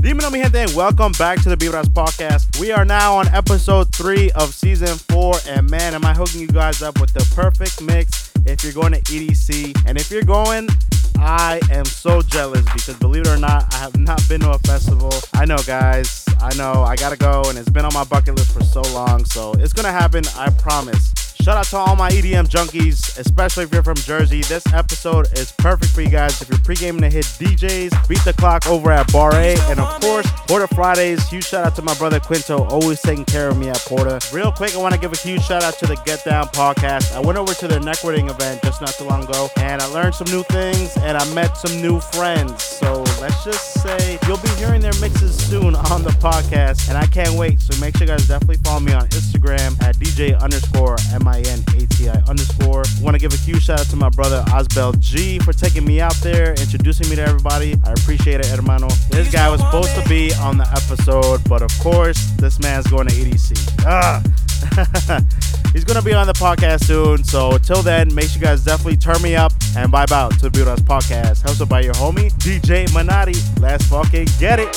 Dímelo, mi gente, and welcome back to the Vibras podcast. We are now on episode three of season four, and man, am I hooking you guys up with the perfect mix if you're going to EDC. And if you're going, I am so jealous because believe it or not, I have not been to a festival. I know, guys, I know, I gotta go, and it's been on my bucket list for so long, so it's gonna happen, I promise. Shout out to all my EDM junkies, especially if you're from Jersey. This episode is perfect for you guys if you're pre-gaming to hit D'Jais. Beat the clock over at Bar A. And of course, Porter Fridays. Huge shout out to my brother Quinto, always taking care of me at Porter. Real quick, I want to give a huge shout out to the Get Down podcast. I went over to their networking event just not too long ago, and I learned some new things and I met some new friends. So let's just say you'll be hearing their mixes soon on the podcast, and I can't wait. So make sure you guys definitely follow me on Instagram at DJ underscore MI I-N-A-T-I underscore. Want to give a huge shout out to my brother Osbel G for taking me out there, introducing me to everybody. I appreciate it, hermano. This guy was supposed to be on the episode, but of course, this man's going to EDC. Ah. He's gonna be on the podcast soon. So till then, make sure you guys definitely turn me up and vibe out to the Vibras podcast. Hosted by your homie DJ Minati. Let's fucking get it.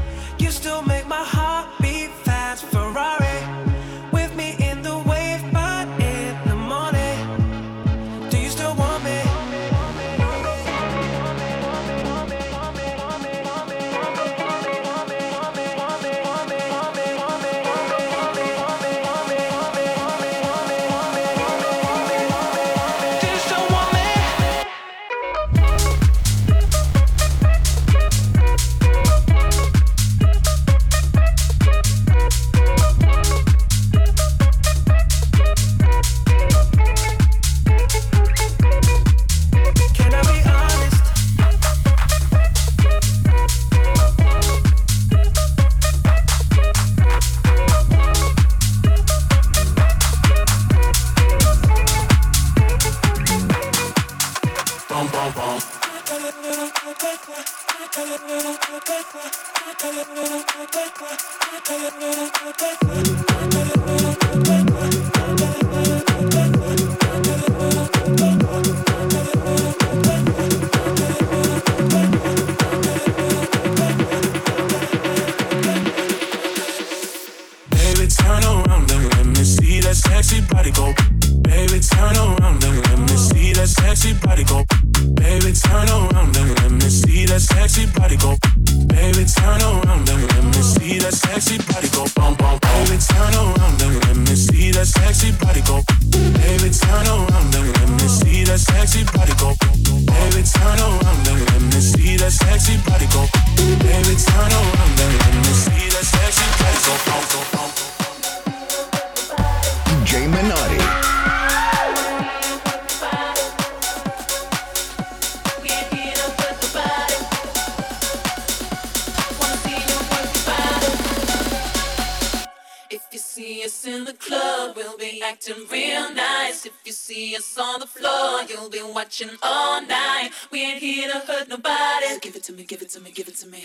session all night. We ain't here to hurt nobody. So give it to me, give it to me, give it to me.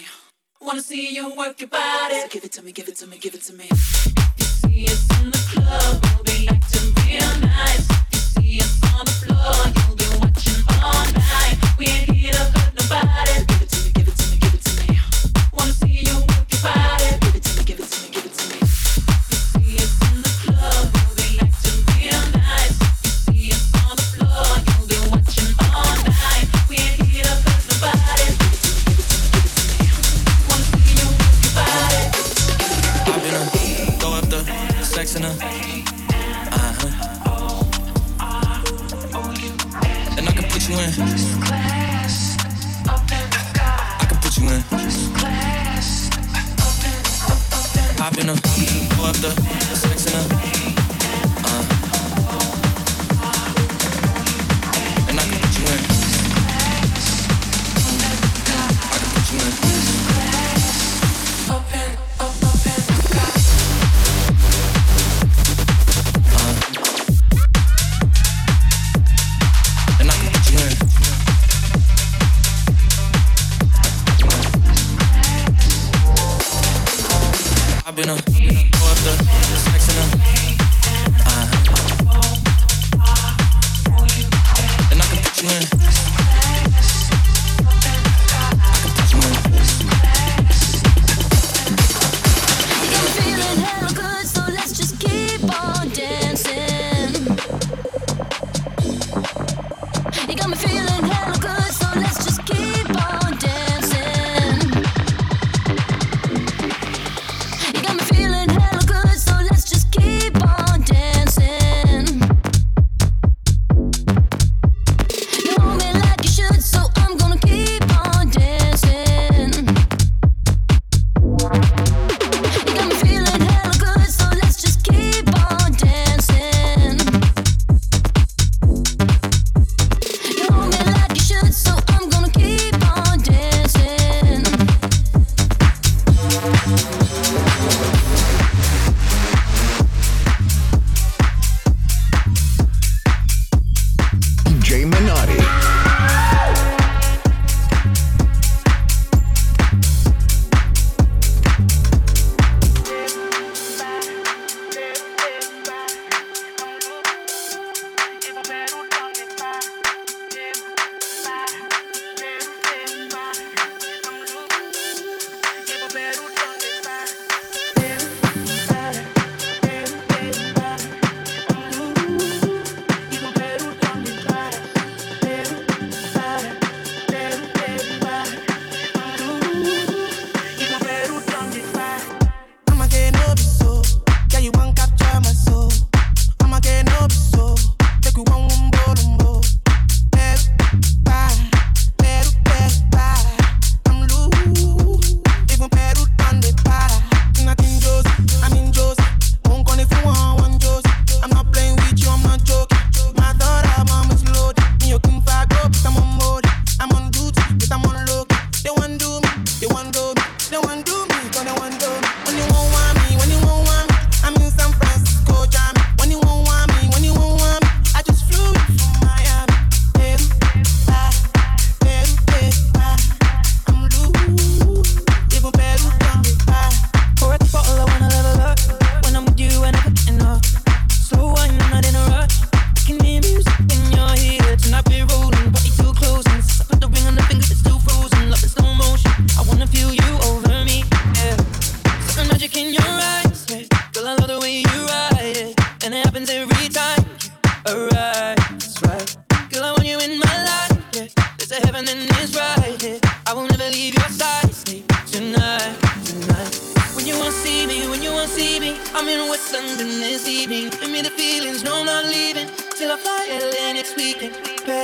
Wanna see you work your body. So give it to me, give it to me, give it to me. popping up, pour up the sex in.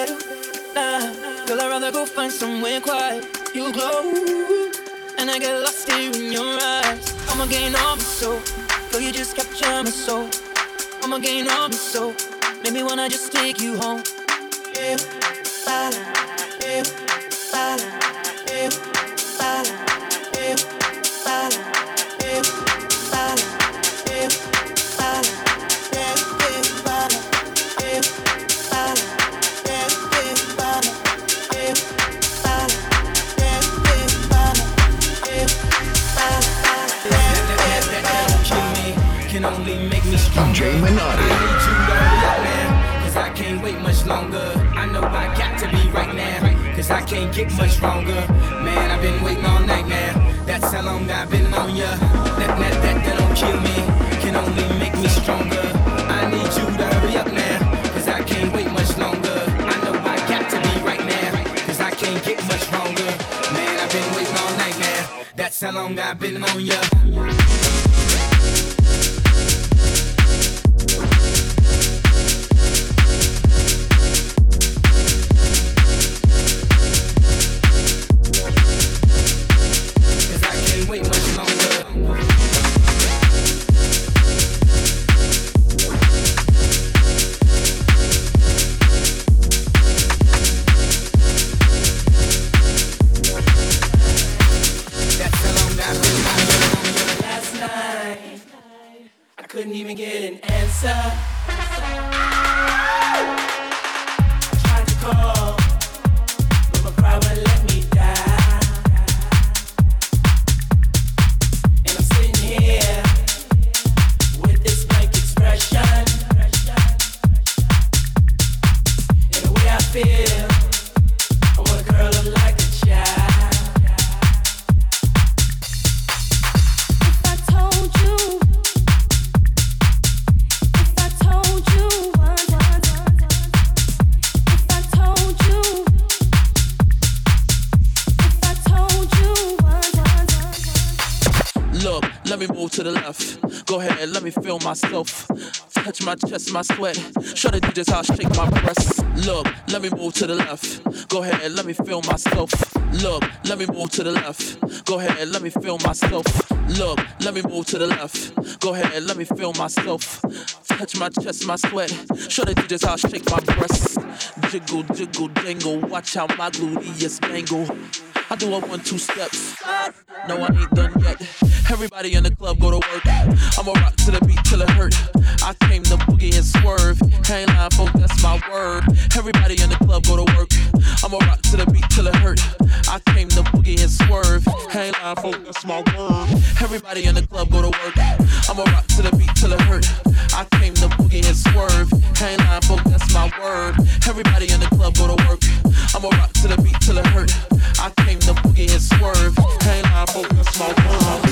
settle down. Girl, I'd rather go find somewhere quiet. You glow, and I get lost here in your eyes. I'ma gain all my soul. Girl, you just capture my soul. I'ma gain all my soul. Make me wanna just take you home. Yeah, la yeah, yeah, yeah. can only make me stronger. DJ Minati. Cause I can't wait much longer. I know I got to be right now. Cause I can't get much stronger. Man, I've been waiting all night now. That's how long I've been on ya. That, that, that, that don't kill me. Can only make me stronger. I need you to hurry up. Cause I can't wait much longer. I know I got to be right now. Cause I can't get much stronger. Man, I've been waiting all night. That's how long I've been on ya. Myself. Touch my chest, my sweat. Show the DJs how I shake my breasts. Look, let me move to the left. Go ahead, let me feel myself. Look, let me move to the left. Go ahead, let me feel myself. Look, let me move to the left. Go ahead, let me feel myself. Touch my chest, my sweat. Show the DJs how I shake my breasts. Jiggle, jiggle, dangle. Watch how my gluteus dangle. I do a one, two steps. No, I ain't done yet. Everybody in the club go to work. I'ma rock to the beat till it hurt. I came to boogie and swerve. Ain't lying, folk, that's my word. Everybody in the club go to work. I'ma rock to the beat till it hurt. I came to boogie and swerve. Ain't lying, folk, that's my word. Everybody in the club go to work. I'ma rock to the beat till it hurt. I came to boogie and swerve. Ain't lying, folk, that's my word. Everybody in the club go to work. I'ma rock to the beat till it hurt. I came to boogie and swerve. Can't lie, focus my world.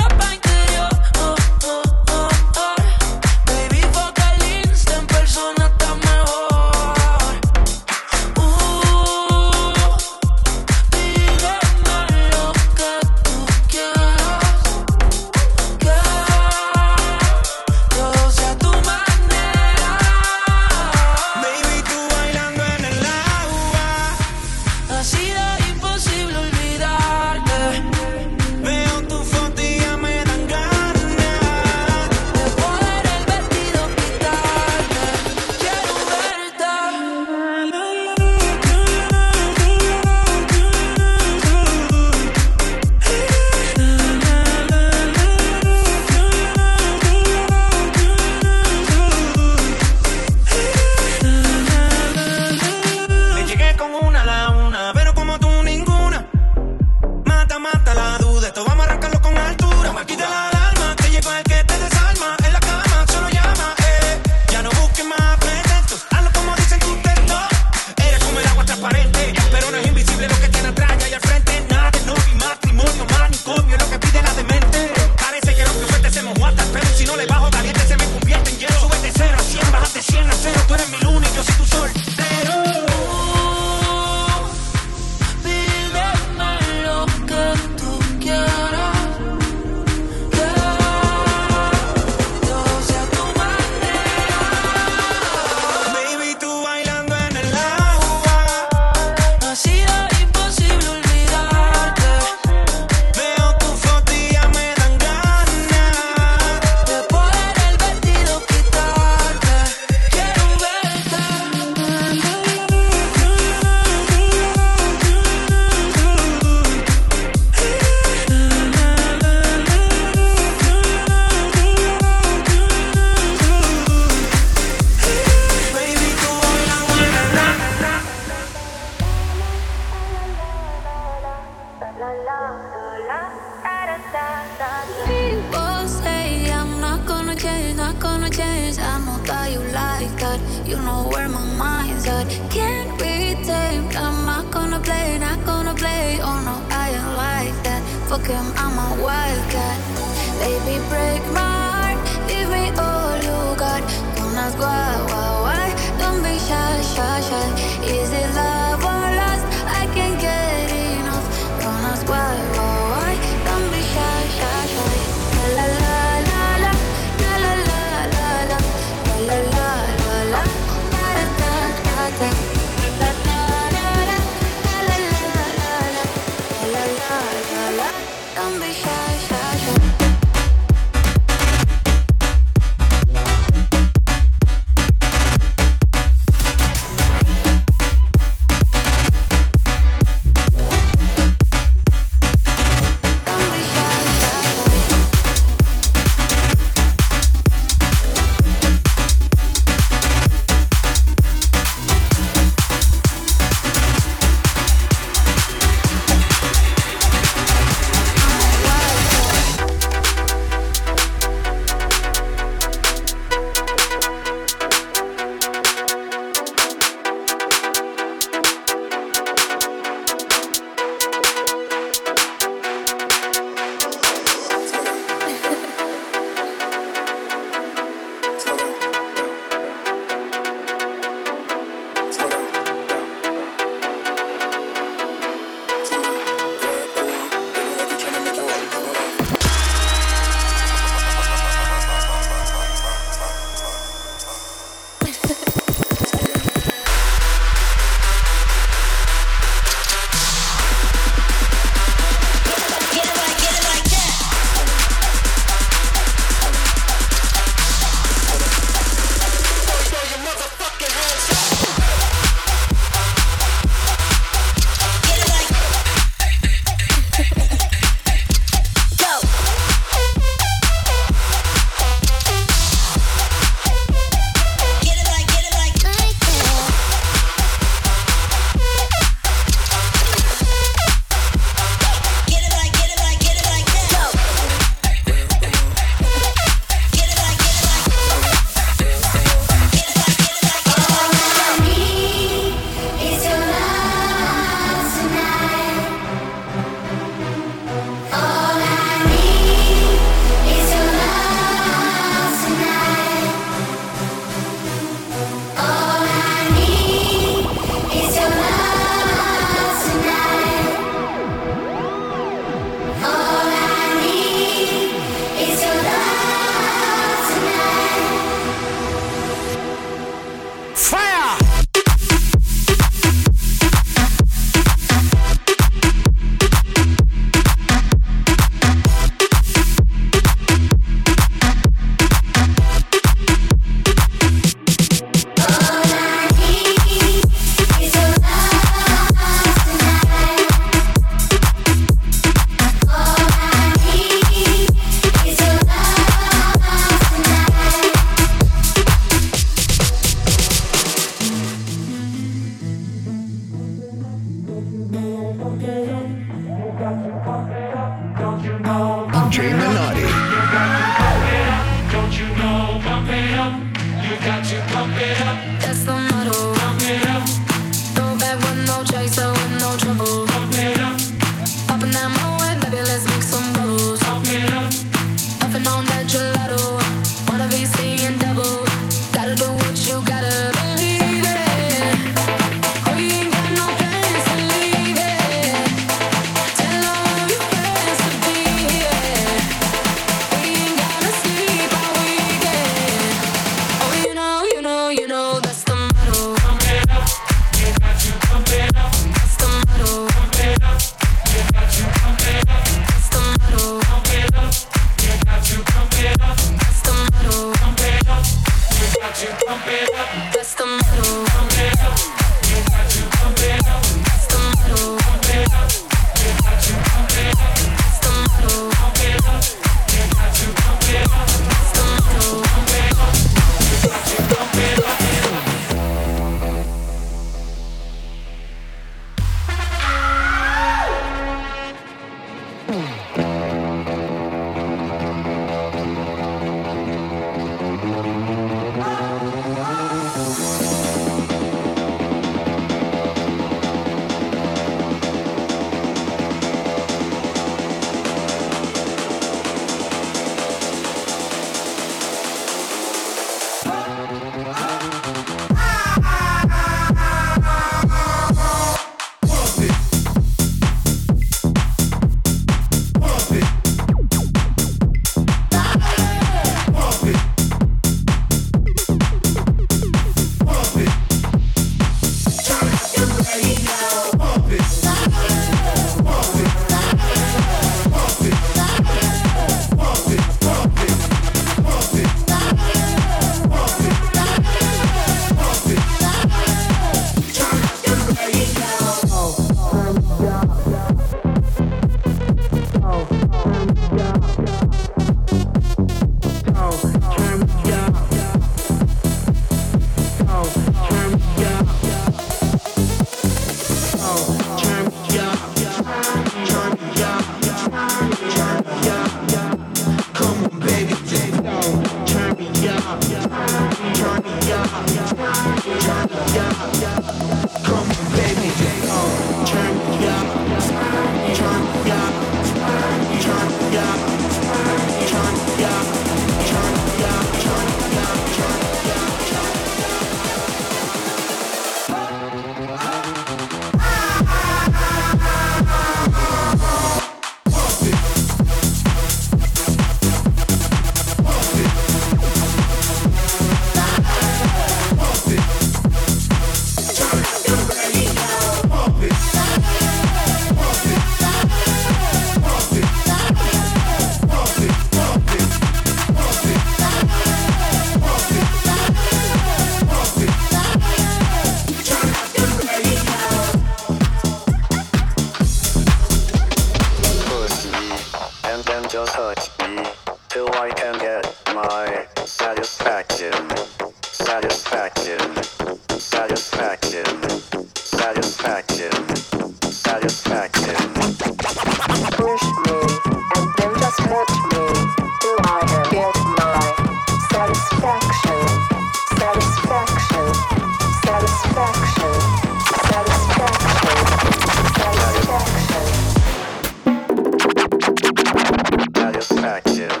Gotcha.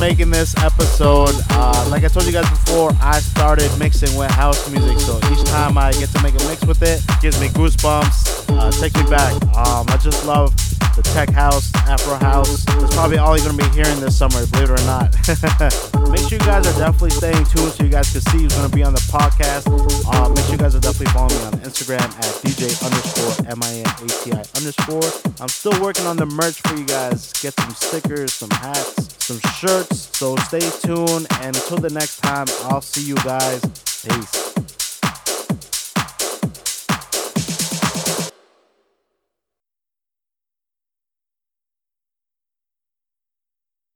Making this episode. Uh, like I told you guys before, I started mixing with house music, so each time I get to make a mix with it, gives me goosebumps, uh, takes me back. Um, I just love the tech house, Afro house. That's probably all you're gonna be hearing this summer, believe it or not. make sure you guys are definitely staying tuned so you guys can see who's gonna be on the podcast. Uh, make sure you guys are definitely following me on Instagram at DJ underscore M-I-N-A-T-I underscore. I'm still working on the merch for you guys. Get some stickers, some hats, some shirts. So stay tuned. And until the next time, I'll see you guys. Peace.